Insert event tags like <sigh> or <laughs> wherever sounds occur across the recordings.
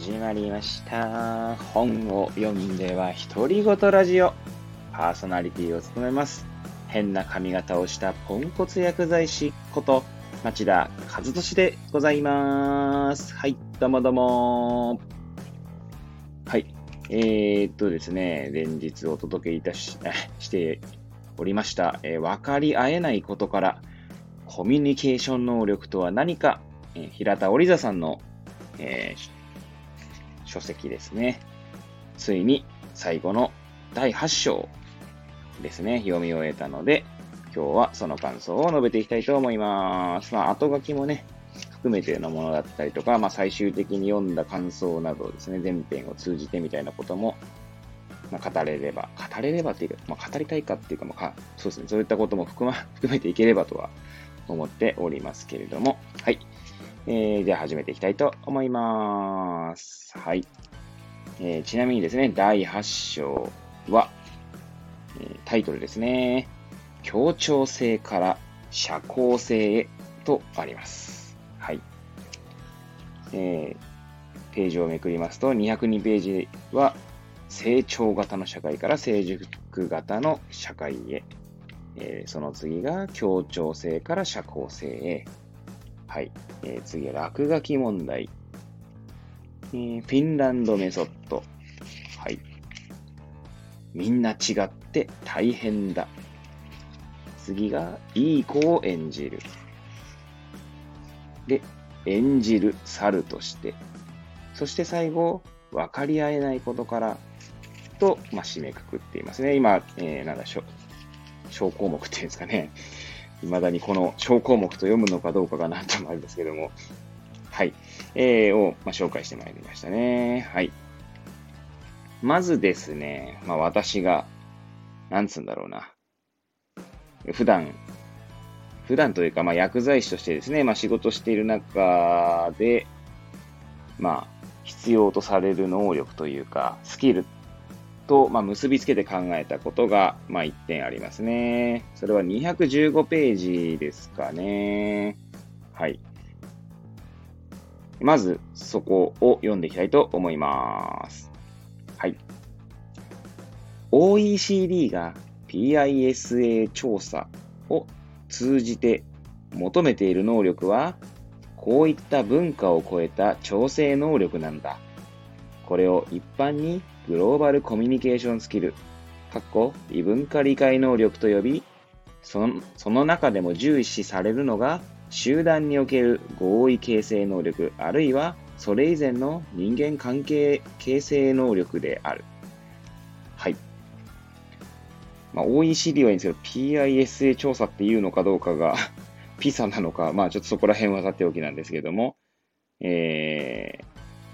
始まりました。本を読んでは独り言ラジオ。パーソナリティを務めます。変な髪型をしたポンコツ薬剤師こと町田和俊でございます。はい、どうもどうも。はい、えー、っとですね、連日お届けいたししておりました、えー分かり合えないことからコミュニケーション能力とは何か、えー平田織座さんの、えー書籍ですね。ついに最後の第8章ですね、読み終えたので、今日はその感想を述べていきたいと思います。まあ、後書きもね、含めてのものだったりとか、まあ、最終的に読んだ感想などですね、前編を通じてみたいなことも、まあ、語れれば、語れればっていうか、まあ、語りたいかっていうか、まあか、そうですね、そういったことも含ま、<laughs> 含めていければとは思っておりますけれども、はい。えー、では始めていきたいと思います。はい。えーちなみにですね、第8章は、えータイトルですね。協調性から社交性へとあります。はい。えーページをめくりますと、202ページは、成長型の社会から成熟型の社会へ。えーその次が協調性から社交性へ。はい。えー次は落書き問題。えーフィンランドメソッド。はい。みんな違って大変だ。次が、いい子を演じる。で、演じる猿として。そして最後、分かり合えないことから、と、まあ、締めくくっていますね。今、えーなんだ、小小項目っていうんですかね。未だにこの小項目と読むのかどうかがなんともあるんですけども、はい。えー、を、まあ、紹介してまいりましたね。はい。まずですね、まあ、私が、なんつうんだろうな。普段、普段というか、まあ、薬剤師としてですね、まあ、仕事している中で、まあ、必要とされる能力というか、スキルと、まあ、結びつけて考えたことが、まあ、1点ありますね。それは215ページですかね。はい。まず、そこを読んでいきたいと思います。はい。OECD が PISA 調査を通じて求めている能力は、こういった文化を超えた調整能力なんだ。これを一般にグローバルコミュニケーションスキル、かっこ異文化理解能力と呼び、そのその中でも重視されるのが、集団における合意形成能力、あるいはそれ以前の人間関係形成能力である。はい。まあ、OECD はいいんですけど、PISA 調査っていうのかどうかが、<laughs> PISA なのか、まあちょっとそこら辺はさておきなんですけども、えー、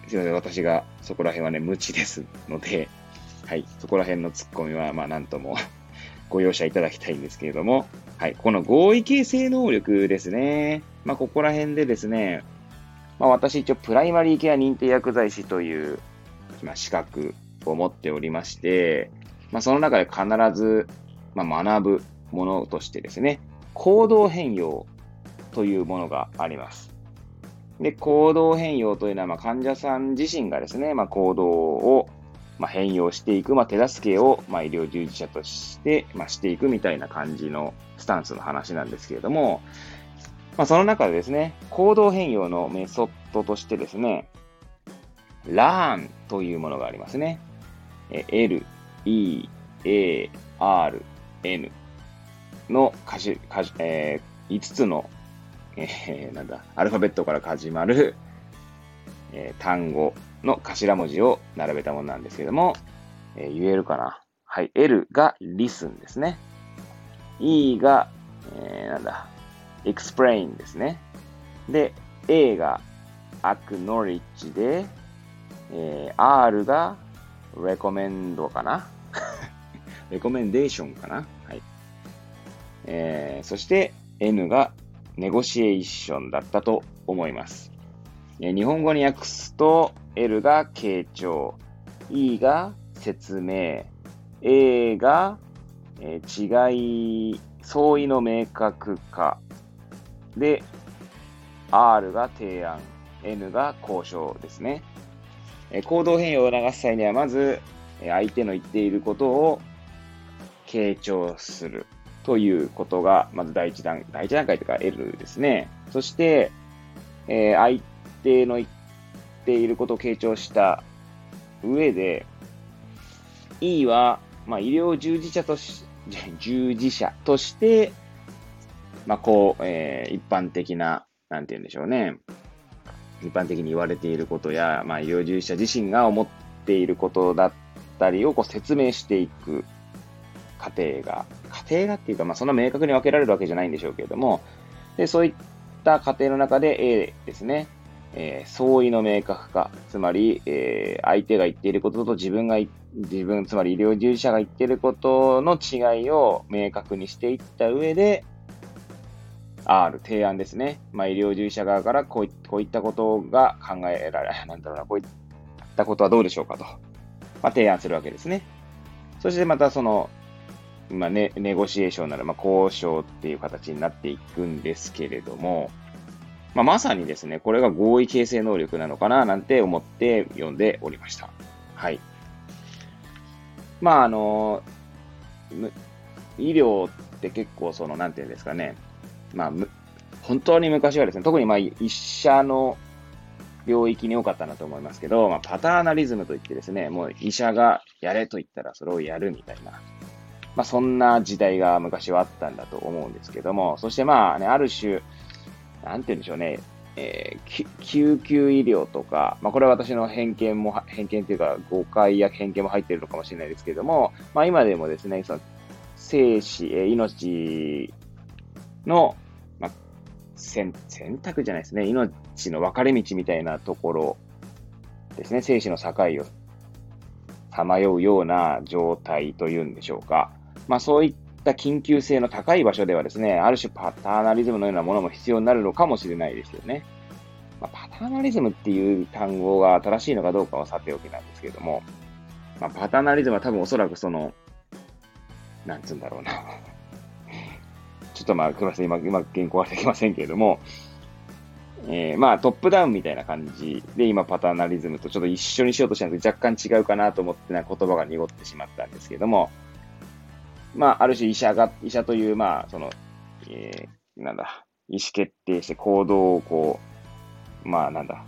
すいません、私がそこら辺はね、無知ですので、<laughs> はい、そこら辺のツッコミは、まあなんとも <laughs> ご容赦いただきたいんですけれども、はい、この合意形成能力ですね。まあここら辺でですね、まあ私一応プライマリーケア認定薬剤師という、まあ、資格を持っておりまして、まあその中で必ず、まあ、学ぶものとしてですね、行動変容というものがあります。で、行動変容というのは、まあ、患者さん自身がですね、まあ、行動を、まあ、変容していく、まあ、手助けを、まあ、医療従事者として、まあ、していくみたいな感じのスタンスの話なんですけれども、まあ、その中でですね、行動変容のメソッドとしてですね、LEARN というものがありますね。L、E、A、R、N のかし、かしえー5つのえーなんだ、アルファベットから始まる、えー単語の頭文字を並べたものなんですけども、えー言えるかな？はい、L が listen ですね。E が、えーなんだ、explain ですね。で、A が acknowledge で、えー R が recommend かな？<laughs> recommendation かな？はい。えーそして N がネゴシエーションだったと思います。日本語に訳すと、L が傾聴、E が説明、A が、違い、相違の明確化、で、R が提案、N が交渉ですね。行動変容を促す際には、まず、相手の言っていることを傾聴するということが、まず第一段、第一段階というか L ですね。そして、えー、相手の言っていることを傾聴した上で、E は、まあ、医療従事者とし、<laughs> 従事者として、まあ、こう、えー、一般的な、なんて言うんでしょうね。一般的に言われていることや、まあ、医療従事者自身が思っていることだったりをこう説明していく過程が、過程がっていうか、まあ、そんな明確に分けられるわけじゃないんでしょうけれども、で、そういった過程の中で A ですね、えー、相違の明確化、つまり、えー、相手が言っていることと自分が、自分、つまり医療従事者が言っていることの違いを明確にしていった上で、R、提案ですね。まあ、医療従事者側からこういこういったことが考えられ、なんだろうな、こういったことはどうでしょうかと、まあ、提案するわけですね。そしてまたその、まあネ、ネゴシエーションなら、まあ、交渉っていう形になっていくんですけれども、まあ、まさにですね、これが合意形成能力なのかななんて思って読んでおりました。はい。まあ、あの、医療って結構その、なんていうんですかね、まあ、本当に昔はですね、特にまあ、医者の領域に多かったなと思いますけど、まあ、パターナリズムといってですね、もう医者がやれと言ったらそれをやるみたいな、まあ、そんな時代が昔はあったんだと思うんですけども、そしてまあね、ある種、なんて言うんでしょうね、えー、救急医療とか、まあ、これは私の偏見も、偏見というか誤解や偏見も入っているのかもしれないですけども、まあ、今でもですね、その生死、え、命の、まあ、選選択じゃないですね、命の分かれ道みたいなところですね、生死の境をさまようような状態というんでしょうか。まあそういった緊急性の高い場所ではですね、ある種パターナリズムのようなものも必要になるのかもしれないですよね。まあ、パターナリズムっていう単語が正しいのかどうかはさておきなんですけれども、まあ、パターナリズムは多分おそらくその、なんつうんだろうな。<laughs> ちょっとまあ、すみません、今、今、原稿はできませんけれども、えー、まあ、トップダウンみたいな感じで、今、パターナリズムとちょっと一緒にしようとしたんですけど、若干違うかなと思ってな言葉が濁ってしまったんですけども、まあ、ある種医者が、医者という、まあ、その、えー、なんだ、意思決定して行動をこう、まあ、なんだ、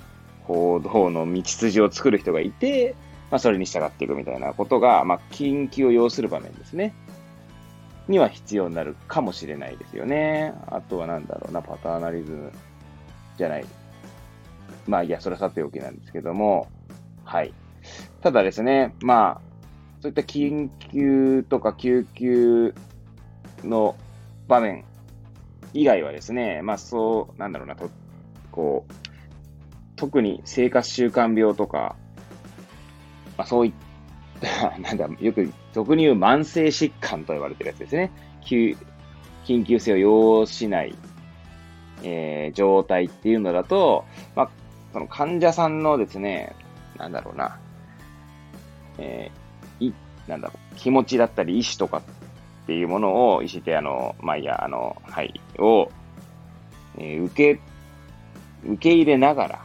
行動の道筋を作る人がいて、まあ、それに従っていくみたいなことが、まあ、緊急を要する場面ですね。には必要になるかもしれないですよね。あとはなんだろうな、パターナリズムじゃない。まあ、いや、それはさておきなんですけども、はい。ただですね、まあ、そういった緊急とか救急の場面以外はですね、まあそう、なんだろうな、と、こう、特に生活習慣病とか、まあそういった、<laughs> なんだ、よく俗に言う慢性疾患と言われてるやつですね。緊急性を要しない、えー、状態っていうのだと、まあ、その患者さんのですね、なんだろうな、えー、なんだろう、気持ちだったり意志とかっていうものを、意思ってあの、まあ、いや、あの、はい、を、えー、受け、受け入れながら、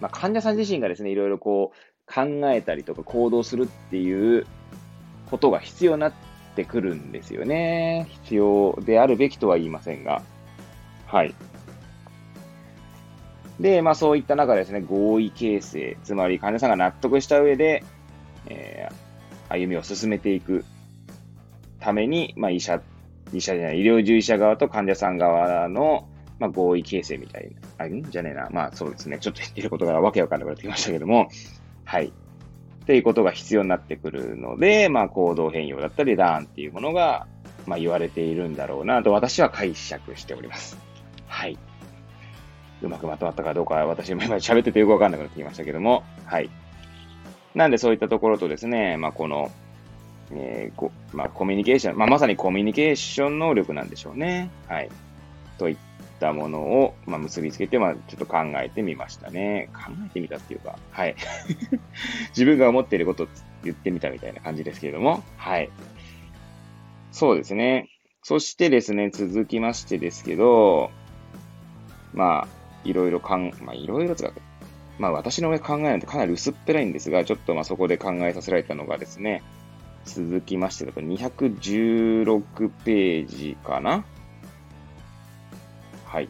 まあ、患者さん自身がですね、いろいろこう、考えたりとか行動するっていうことが必要になってくるんですよね。必要であるべきとは言いませんが。はい。で、まあそういった中ですね、合意形成、つまり患者さんが納得した上で、えー、歩みを進めていくために、まあ、医者、医者じゃない、医療従事者側と患者さん側の、まあ、合意形成みたいな、あ、んじゃねえな。まあ、そうですね。ちょっと言ってることがわけわかんなくなってきましたけども、はい。っていうことが必要になってくるので、まあ、行動変容だったり、ラーンっていうものが、まあ、言われているんだろうなと私は解釈しております。はい。うまくまとまったかどうか、私も今喋っててよくわかんなくなってきましたけども、はい。なんでそういったところとですね、まあ、この、えーまあ、コミュニケーション、まあ、まさにコミュニケーション能力なんでしょうね。はい。といったものを、まあ、結びつけて、まあ、ちょっと考えてみましたね。考えてみたっていうか、はい。<laughs> 自分が思っていることを言ってみたみたいな感じですけれども、はい。そうですね。そしてですね、続きましてですけど、まあ、いろいろかん、まあ、いろいろつか、まあ私の考えなんてかなり薄っぺらいんですが、ちょっとまあそこで考えさせられたのがですね、続きましてだと216ページかな？はい。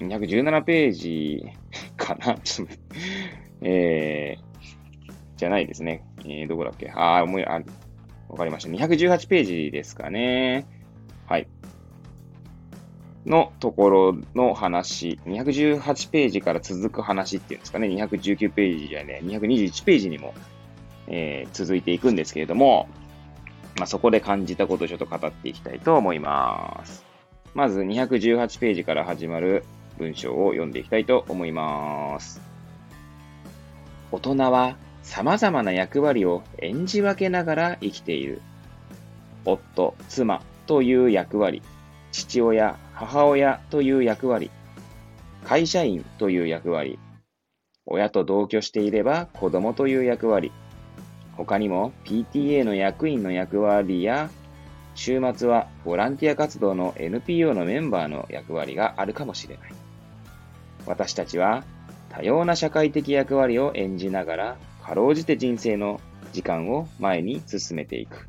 217ページかな？<laughs> ちょっと、えー、じゃないですね。えー、どこだっけ？ああ、思い、あ、わかりました。218ページですかね。のところの話、218ページから続く話っていうんですかね、219ページじゃね、221ページにも、えー、続いていくんですけれども、まあ、そこで感じたことをちょっと語っていきたいと思います。まず218ページから始まる文章を読んでいきたいと思います。大人は様々な役割を演じ分けながら生きている。夫、妻という役割、父親、母親という役割、会社員という役割、親と同居していれば子供という役割、他にも PTA の役員の役割や、週末はボランティア活動の NPO のメンバーの役割があるかもしれない。私たちは多様な社会的役割を演じながら、かろうじて人生の時間を前に進めていく。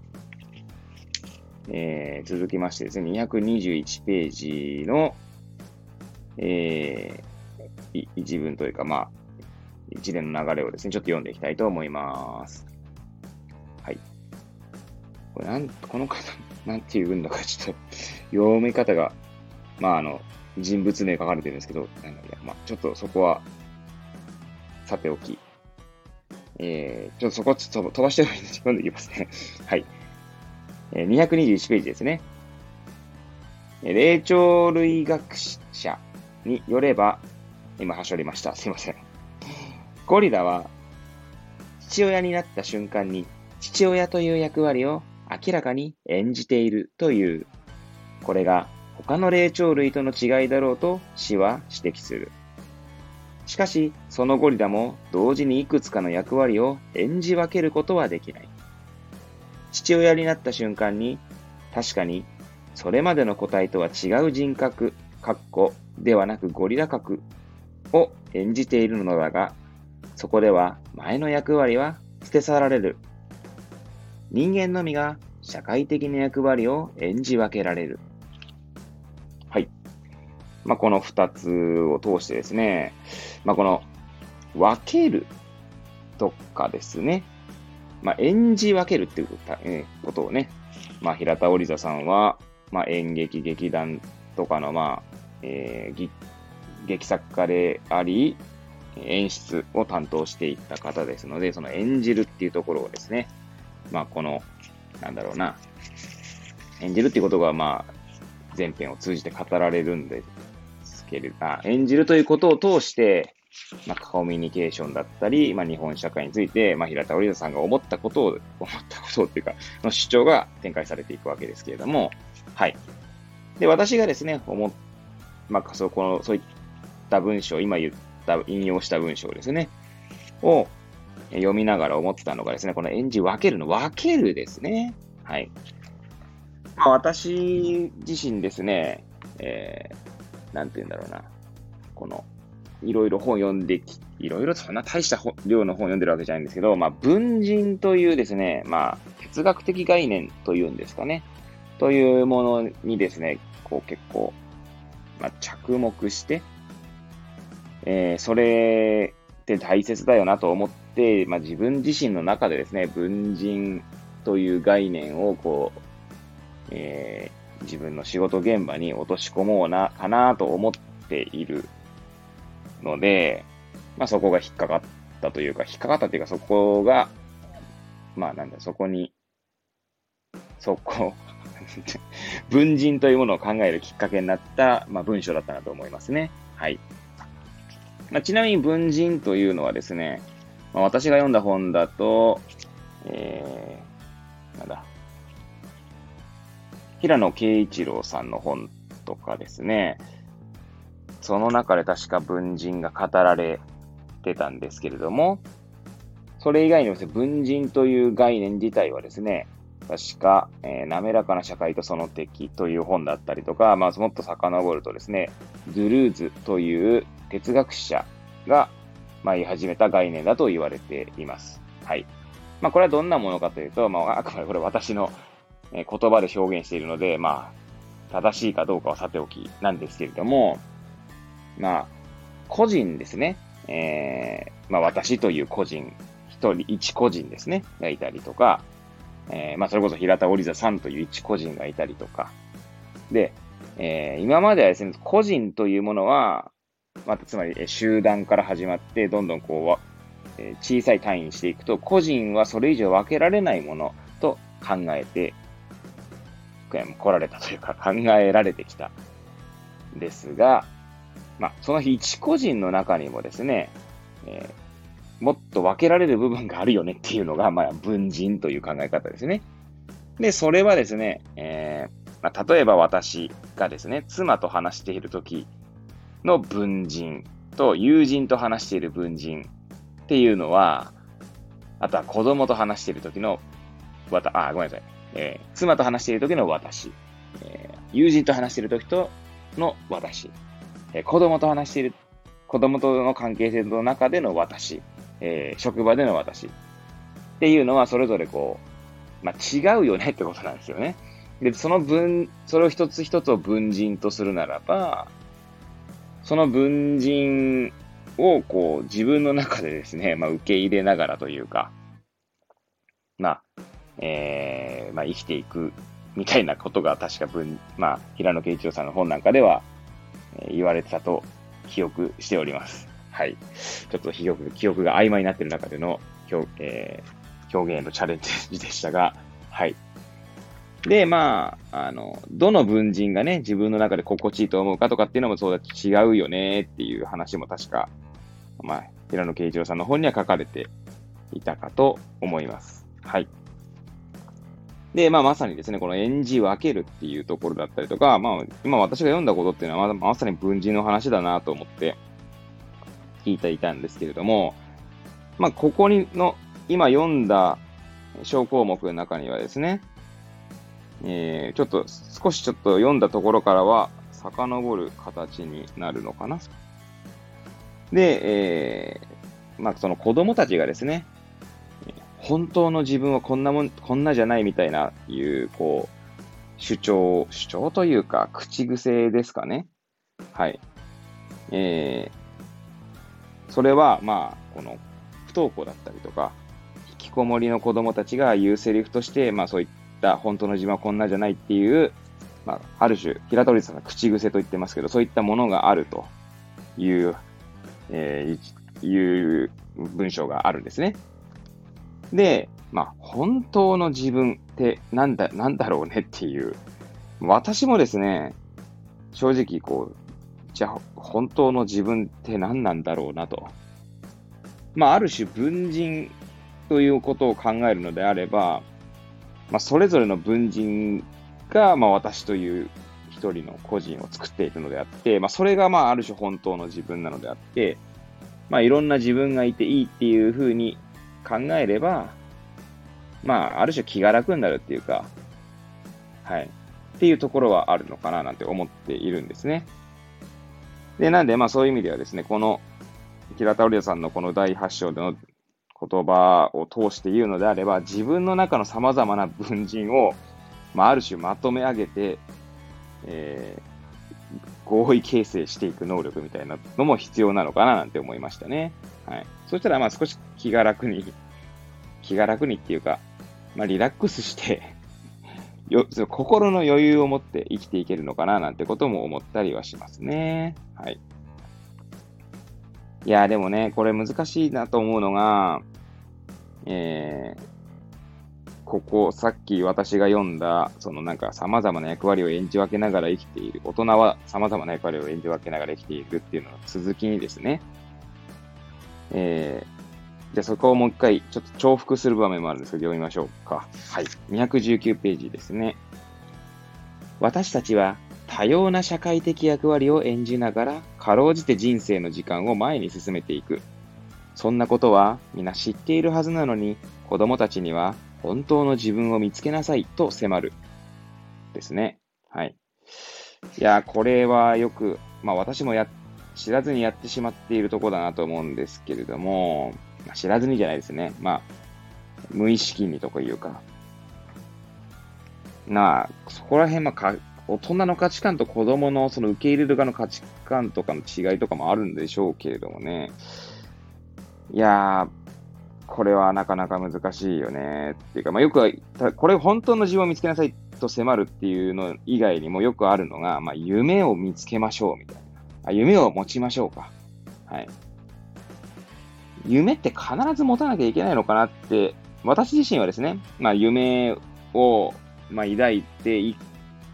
えー、続きましてですね、221ページの、えー、一文というか、まあ、一連の流れをですね、ちょっと読んでいきたいと思います。はい。これなん、この方、なんていう文だか、ちょっと、読み方が、まあ、あの、人物名書かれてるんですけど、なんだいや、まあ、ちょっとそこは、さておき、えー、ちょっとそこはちょっと飛ばしておいて読んでいきますね。はい。221ページですね。霊長類学者によれば、今、はしょりました。すいません。ゴリラは、父親になった瞬間に、父親という役割を明らかに演じているという、これが他の霊長類との違いだろうと死は指摘する。しかし、そのゴリラも同時にいくつかの役割を演じ分けることはできない。父親になった瞬間に、確かに、それまでの個体とは違う人格、かっこではなくゴリラ格を演じているのだが、そこでは前の役割は捨て去られる。人間のみが社会的な役割を演じ分けられる。はい。まあ、この二つを通してですね、まあ、この分けるとかですね、まあ、演じ分けるっていうことをね、まあ、平田織座さんは、まあ、演劇、劇団とかの、まあ、えー、劇作家であり、演出を担当していった方ですので、その演じるっていうところをですね、まあ、この、なんだろうな、演じるっていうことが、まあ、前編を通じて語られるんですけれど、あ演じるということを通して、まあ、コミュニケーションだったり、まあ、日本社会について、まあ、平田織田さんが思ったことを、思ったことっていうか、の主張が展開されていくわけですけれども、はい。で、私がですね、思っ、まあ、そこの、そういった文章、今言った、引用した文章ですね、を読みながら思ったのがですね、この演じ分けるの、分けるですね。はい。まあ、私自身ですね、えー、なんて言うんだろうな、この、いろいろ本読んでき、いろいろそんな大した量の本読んでるわけじゃないんですけど、まあ、文人というですね、まあ、哲学的概念というんですかね、というものにですね、こう結構、まあ、着目して、えー、それって大切だよなと思って、まあ、自分自身の中でですね、文人という概念をこう、えー、自分の仕事現場に落とし込もうな、かなと思っているので、まあそこが引っかかったというか、引っかかったというかそこが、まあなんだ、そこに、そこ、<laughs> 文人というものを考えるきっかけになった、まあ、文章だったなと思いますね。はい。まあ、ちなみに文人というのはですね、まあ、私が読んだ本だと、えー、なんだ、平野啓一郎さんの本とかですね、その中で確か文人が語られてたんですけれども、それ以外にもですね、文人という概念自体はですね、確か、えー、滑らかな社会とその敵という本だったりとか、まあ、もっと遡るとですね、ドゥルーズという哲学者が、まあ、言い始めた概念だと言われています。はい。まあ、これはどんなものかというと、まあ、あくまでこれ私の言葉で表現しているので、まあ、正しいかどうかはさておきなんですけれども、まあ、個人ですね。えー、まあ、私という個人、一人、一個人ですね、がいたりとか、えー、まあ、それこそ平田織座さんという一個人がいたりとか、で、えー、今まではですね、個人というものは、またつまり、集団から始まって、どんどんこう、え小さい単位にしていくと、個人はそれ以上分けられないものと考えて、来られたというか考えられてきた。ですが、まあ、その日一個人の中にもですね、えー、もっと分けられる部分があるよねっていうのが、<laughs> まあ、文人という考え方ですね。で、それはですね、えー、まあ、例えば私がですね、妻と話している時の文人と友人と話している文人っていうのは、あとは子供と話している時の、わた、あ、ごめんなさい。えー、妻と話している時の私、えー、友人と話している時との私、え、子供と話している、子供との関係性の中での私、えー、職場での私っていうのはそれぞれこう、まあ、違うよねってことなんですよね。で、その文、それを一つ一つを文人とするならば、その文人をこう自分の中でですね、まあ、受け入れながらというか、まあ、えー、まあ、生きていくみたいなことが確か文、まあ、平野慶一郎さんの本なんかでは、言われてたと記憶しております。はい。ちょっと記憶記憶が曖昧になってる中での表,、えー、表現へのチャレンジでしたが、はい。で、まあ、あの、どの文人がね、自分の中で心地いいと思うかとかっていうのもそうだ違うよねっていう話も確か、まあ、平野慶一郎さんの本には書かれていたかと思います。はい。で、まあ、まさにですね、この演じ分けるっていうところだったりとか、まあ、今私が読んだことっていうのは、まさに文人の話だなと思って聞いていたんですけれども、まあ、ここにの、今読んだ小項目の中にはですね、えー、ちょっと、少しちょっと読んだところからは、遡る形になるのかな。で、えー、まあ、その子供たちがですね、本当の自分はこんなもん、こんなじゃないみたいな、いう、こう、主張、主張というか、口癖ですかね。はい。えー、それは、まあ、この、不登校だったりとか、引きこもりの子供たちが言うセリフとして、まあそういった本当の自分はこんなじゃないっていう、まあ、ある種、平鳥さんが口癖と言ってますけど、そういったものがあるという、えー、いう文章があるんですね。で、まあ、本当の自分ってなんだ、なんだろうねっていう。私もですね、正直こう、じゃあ本当の自分って何なんだろうなと。まあ、ある種文人ということを考えるのであれば、まあ、それぞれの文人が、まあ、私という一人の個人を作っているのであって、まあ、それが、まあ、ある種本当の自分なのであって、まあ、いろんな自分がいていいっていうふうに考えれば、まあ、ある種気が楽になるっていうか、はい。っていうところはあるのかななんて思っているんですね。で、なんで、まあそういう意味ではですね、この、平田織也さんのこの第8章での言葉を通して言うのであれば、自分の中の様々な文人を、まあ、ある種まとめ上げて、えー、合意形成していく能力みたいなのも必要なのかななんて思いましたね。はい。そしたら、まあ少し気が楽に、気が楽にっていうか、まあリラックスして <laughs> よそ、心の余裕を持って生きていけるのかななんてことも思ったりはしますね。はい。いや、でもね、これ難しいなと思うのが、えー、ここ、さっき私が読んだ、そのなんか様々な役割を演じ分けながら生きている。大人は様々な役割を演じ分けながら生きているっていうのの続きにですね、えー、じゃあそこをもう一回、ちょっと重複する場面もあるんですけど、読みましょうか。はい。219ページですね。私たちは多様な社会的役割を演じながら、かろうじて人生の時間を前に進めていく。そんなことは皆知っているはずなのに、子供たちには本当の自分を見つけなさいと迫る。ですね。はい。いや、これはよく、まあ私もやっ知らずにやってしまっているとこだなと思うんですけれども、知らずにじゃないですね。まあ、無意識にとかいうか。なあ、そこら辺、ま、大人の価値観と子供のその受け入れる側の価値観とかの違いとかもあるんでしょうけれどもね。いやー、これはなかなか難しいよね。っていうか、まあ、よくは、これ本当の自分を見つけなさいと迫るっていうの以外にもよくあるのが、まあ、夢を見つけましょうみたいな。あ夢を持ちましょうか。はい。夢って必ず持たなきゃいけないのかなって、私自身はですね、まあ、夢を、まあ、抱いて生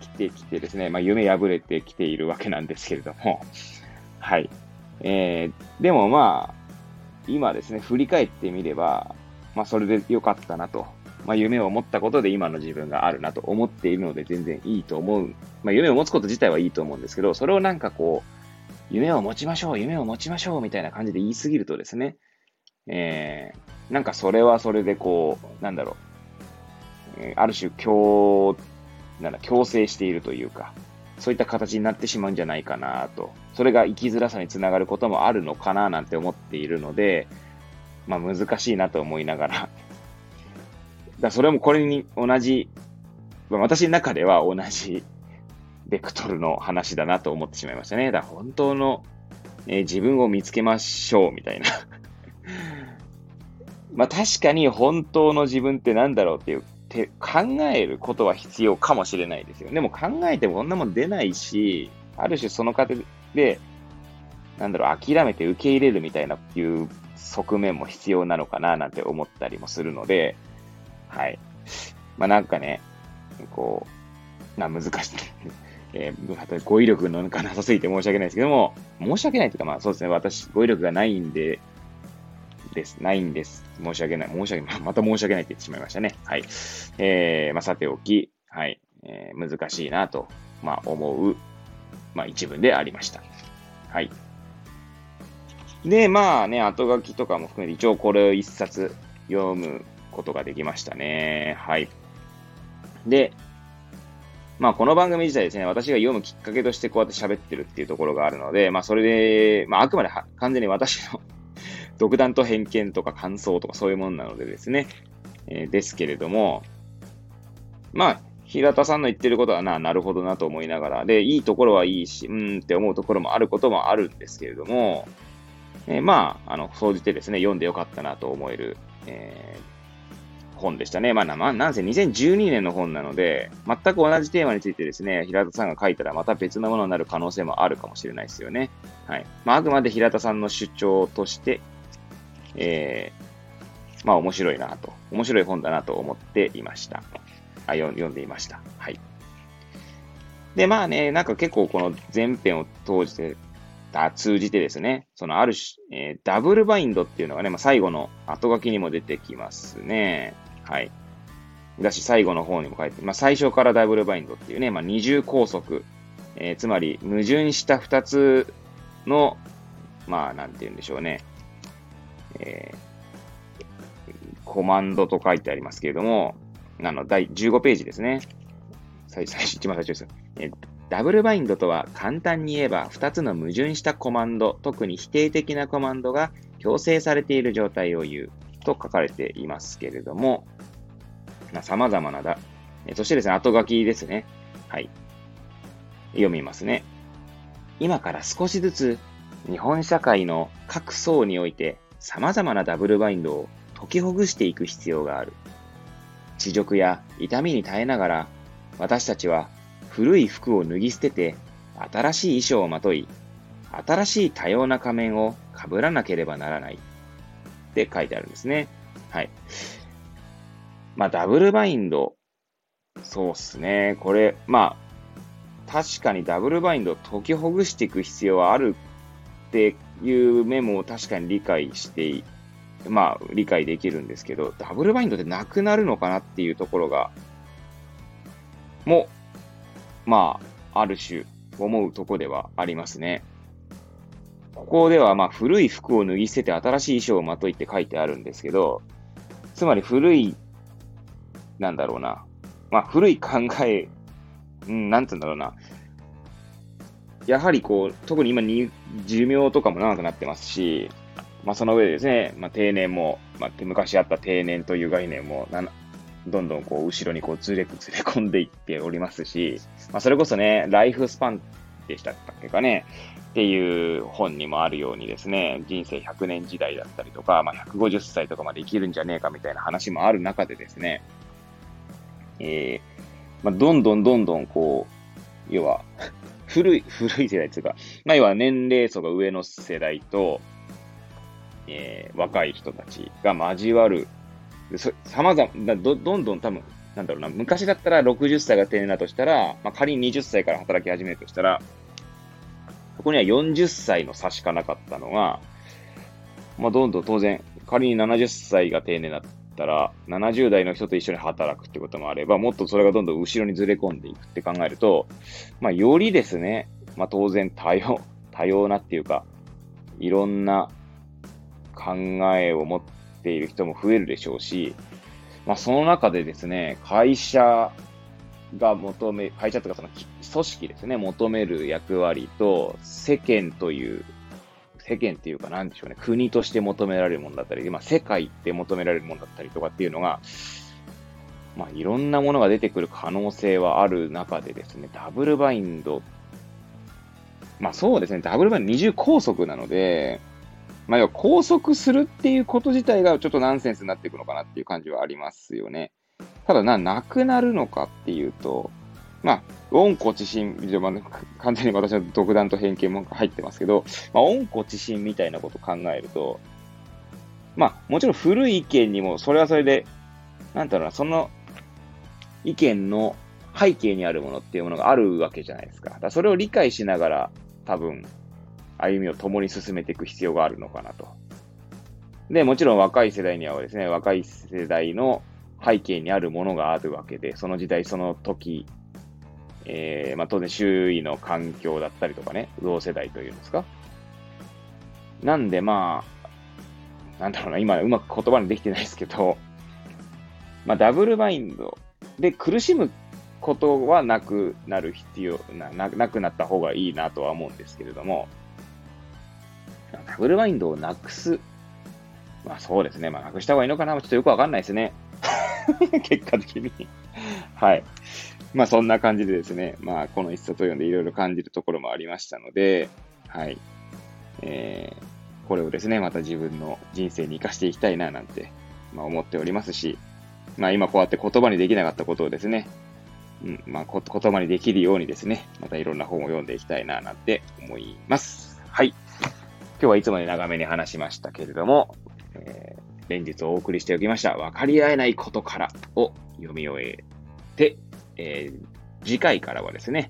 きてきてですね、まあ、夢破れてきているわけなんですけれども、<laughs> はい。えー、でもまあ、今ですね、振り返ってみれば、まあ、それで良かったなと。まあ、夢を持ったことで今の自分があるなと思っているので全然いいと思う。まあ、夢を持つこと自体はいいと思うんですけど、それをなんかこう、夢を持ちましょう、夢を持ちましょうみたいな感じで言いすぎるとですね、えー、なんかそれはそれでこう、なんだろう、えー、ある種強、なんだ、強制しているというか、そういった形になってしまうんじゃないかなと。それが生きづらさにつながることもあるのかななんて思っているので、まあ難しいなと思いながら。だそれもこれに同じ、私の中では同じベクトルの話だなと思ってしまいましたね。だから本当の、えー、自分を見つけましょうみたいな <laughs> まあ確かに本当の自分って何だろうっていうて考えることは必要かもしれないですよ。でも考えてもこんなもん出ないし、ある種その過程で、なんだろう、諦めて受け入れるみたいなっていう側面も必要なのかななんて思ったりもするので、はい。まあなんかね、こう、な難しい。えー、語彙力のなさすぎて申し訳ないですけども、申し訳ないというか、まあそうですね、私、語彙力がないんで、です。ないんです。申し訳ない。申し訳ない。<laughs> また申し訳ないって言ってしまいましたね。はい。えー、まあ、さておき、はい。えー、難しいなと、まあ、思う、まあ、一文でありました。はい。で、まあね、後書きとかも含めて、一応これを一冊読むことができましたね。はい。で、まあ、この番組自体ですね、私が読むきっかけとしてこうやって喋ってるっていうところがあるので、まあ、それで、まあ、あくまで完全に私の <laughs> 独断と偏見とか感想とかそういうものなのでですね、えー、ですけれども、まあ、平田さんの言ってることはな、なるほどなと思いながら、で、いいところはいいし、うんって思うところもあることもあるんですけれども、えー、まあ、あの、総じてですね、読んでよかったなと思える、えー、本でしたね。まあ、な、なんせ2012年の本なので、全く同じテーマについてですね、平田さんが書いたらまた別のものになる可能性もあるかもしれないですよね。はい。まあ、あくまで平田さんの主張としてえー、まあ面白いなと、面白い本だなと思っていました。あ、読んでいました。はい。で、まあね、なんか結構この前編を通じて、あ通じてですね、そのある種、えー、ダブルバインドっていうのがね、まあ、最後の後書きにも出てきますね。はい。だし、最後の方にも書いて、まあ、最初からダブルバインドっていうね、まあ、二重拘束、えー、つまり矛盾した二つの、まあ、なんて言うんでしょうね、えー、コマンドと書いてありますけれども、あの、第15ページですね。最初、一番最初です。えダブルバインドとは簡単に言えば2つの矛盾したコマンド、特に否定的なコマンドが強制されている状態を言うと書かれていますけれども、様々なだ、そしてですね、後書きですね。はい。読みますね。今から少しずつ日本社会の各層において様々なダブルバインドを解きほぐしていく必要がある。地辱や痛みに耐えながら、私たちは古い服を脱ぎ捨てて、新しい衣装をまとい、新しい多様な仮面を被らなければならない。って書いてあるんですね。はい。まあ、ダブルバインド。そうっすね。これ、まあ、確かにダブルバインドを解きほぐしていく必要はあるっていう面も確かに理解して、まあ、理解できるんですけど、ダブルバインドってなくなるのかなっていうところが、も、まあ、ある種、思うとこではありますね。ここでは、まあ、古い服を脱ぎ捨てて新しい衣装をまといって書いてあるんですけど、つまり古い、なんだろうな。まあ、古い考え、うん、なんつうんだろうな。やはりこう、特に今に寿命とかも長くなってますし、まあその上でですね、まあ定年も、まあ昔あった定年という概念もな、どんどんこう後ろにこうずれ、ずれ込んでいっておりますし、まあそれこそね、ライフスパンでしたっけかね、っていう本にもあるようにですね、人生100年時代だったりとか、まあ150歳とかまで生きるんじゃねえかみたいな話もある中でですね、えー、まあどんどんどんどんこう、要は <laughs> 古い、古い世代っていうか、まあ、要は年齢層が上の世代と、えー、若い人たちが交わる。様々、ど、どんどん多分、なんだろうな、昔だったら60歳が定年だとしたら、まあ、仮に20歳から働き始めるとしたら、そこには40歳の差しかなかったのが、まあ、どんどん当然、仮に70歳が定年だったら、70代の人と一緒に働くってこともあれば、もっとそれがどんどん後ろにずれ込んでいくって考えると、まあ、よりですね、まあ、当然多様、多様なっていうか、いろんな考えを持っている人も増えるでしょうし、まあ、その中でですね、会社が求め、会社というかその組織ですね、求める役割と世間という世間っていうかなんでしょうね、国として求められるものだったり、まあ、世界って求められるものだったりとかっていうのが、まあ、いろんなものが出てくる可能性はある中でですね、ダブルバインド、まあそうですね、ダブルバインド二重拘束なので、まあ要は拘束するっていうこと自体がちょっとナンセンスになっていくのかなっていう感じはありますよね。ただな、なくなるのかっていうと、まあ、温故知新、まあ、完全に私の独断と偏見も入ってますけど、まあ、温故知新みたいなことを考えると、まあ、もちろん古い意見にも、それはそれで、なんだろうな、その意見の背景にあるものっていうものがあるわけじゃないですか。だそれを理解しながら、多分、歩みを共に進めていく必要があるのかなと。で、もちろん若い世代にはですね、若い世代の背景にあるものがあるわけで、その時代、その時えー、まあ、当然周囲の環境だったりとかね、同世代というんですか。なんでまあ、なんだろうな、今うまく言葉にできてないですけど、<laughs> まあ、ダブルバインドで苦しむことはなくなる必要な、ななくなった方がいいなとは思うんですけれども、ダブルバインドをなくす。まあそうですね。まあなくした方がいいのかなちょっとよくわかんないですね。<laughs> 結果的にはい。まあそんな感じでですね、まあこの一冊を読んでいろいろ感じるところもありましたので、はい。えー、これをですね、また自分の人生に活かしていきたいななんて、まあ思っておりますし、まあ今こうやって言葉にできなかったことをですね、うん、まあ言葉にできるようにですね、またいろんな本を読んでいきたいななんて思います。はい。今日はいつもより長めに話しましたけれども、えー、連日お送りしておきました、分かり合えないことからを読み終えて、えー、次回からはですね、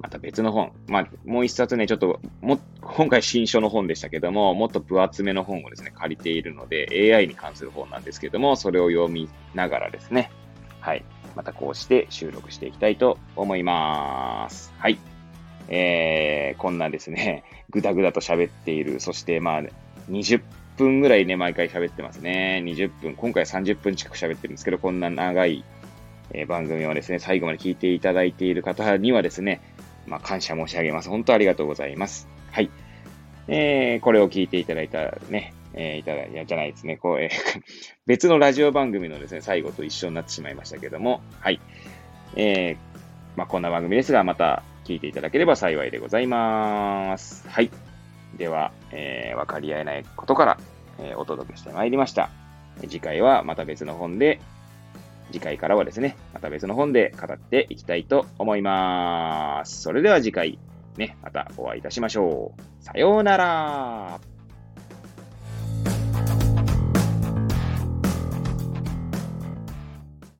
また別の本。まあ、もう一冊ね、ちょっと、も、今回新書の本でしたけども、もっと分厚めの本をですね、借りているので、AI に関する本なんですけども、それを読みながらですね、はい。またこうして収録していきたいと思います。はい。えー、こんなですね、ぐだぐだと喋っている、そしてまあ、20分ぐらいね、毎回喋ってますね。20分、今回30分近く喋ってるんですけど、こんな長いえー、番組をですね、最後まで聞いていただいている方にはですね、まあ、感謝申し上げます。本当ありがとうございます。はい。えー、これを聞いていただいたね、えー、いただいや、じゃないですね、こう、えー、<laughs> 別のラジオ番組のですね、最後と一緒になってしまいましたけども、はい。えー、まあ、こんな番組ですが、また聞いていただければ幸いでございます。はい。では、えー、分かり合えないことから、えー、お届けしてまいりました。次回はまた別の本で次回からはですね、また別の本で語っていきたいと思います。それでは次回、ね、またお会いいたしましょう。さようなら。